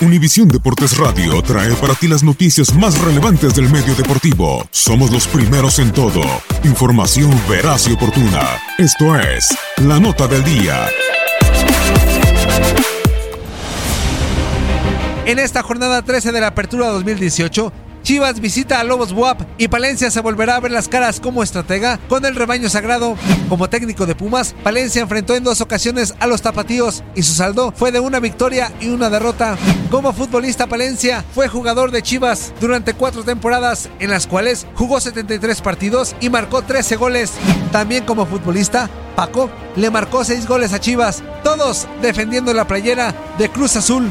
Univisión Deportes Radio trae para ti las noticias más relevantes del medio deportivo. Somos los primeros en todo. Información veraz y oportuna. Esto es La Nota del Día. En esta jornada 13 de la Apertura 2018, Chivas visita a Lobos Buap y Palencia se volverá a ver las caras como estratega con el rebaño sagrado. Como técnico de Pumas, Palencia enfrentó en dos ocasiones a los tapatíos y su saldo fue de una victoria y una derrota. Como futbolista, Palencia fue jugador de Chivas durante cuatro temporadas en las cuales jugó 73 partidos y marcó 13 goles. También como futbolista, Paco le marcó 6 goles a Chivas, todos defendiendo la playera de Cruz Azul.